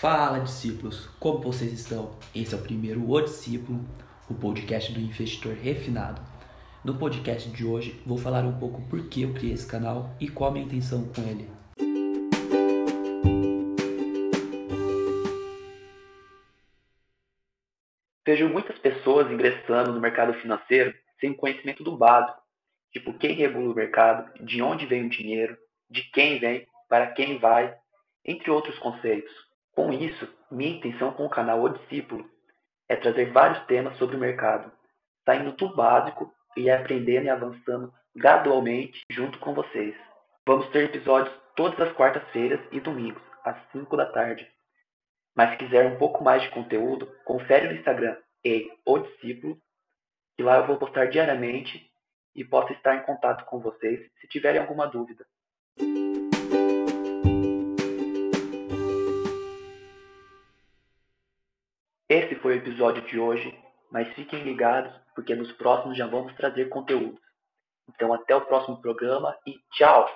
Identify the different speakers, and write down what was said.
Speaker 1: Fala, discípulos! Como vocês estão? Esse é o primeiro O Discípulo, o podcast do investidor refinado. No podcast de hoje, vou falar um pouco por que eu criei esse canal e qual a minha intenção com ele. Vejo muitas pessoas ingressando no mercado financeiro sem conhecimento do básico, tipo quem regula o mercado, de onde vem o dinheiro, de quem vem, para quem vai, entre outros conceitos. Com isso, minha intenção com o canal O Discípulo é trazer vários temas sobre o mercado, saindo do básico e aprendendo e avançando gradualmente junto com vocês. Vamos ter episódios todas as quartas-feiras e domingos, às 5 da tarde. Mas se quiser um pouco mais de conteúdo, confere no Instagram e O Discípulo, que lá eu vou postar diariamente e posso estar em contato com vocês se tiverem alguma dúvida. Esse foi o episódio de hoje, mas fiquem ligados porque nos próximos já vamos trazer conteúdo. Então até o próximo programa e tchau!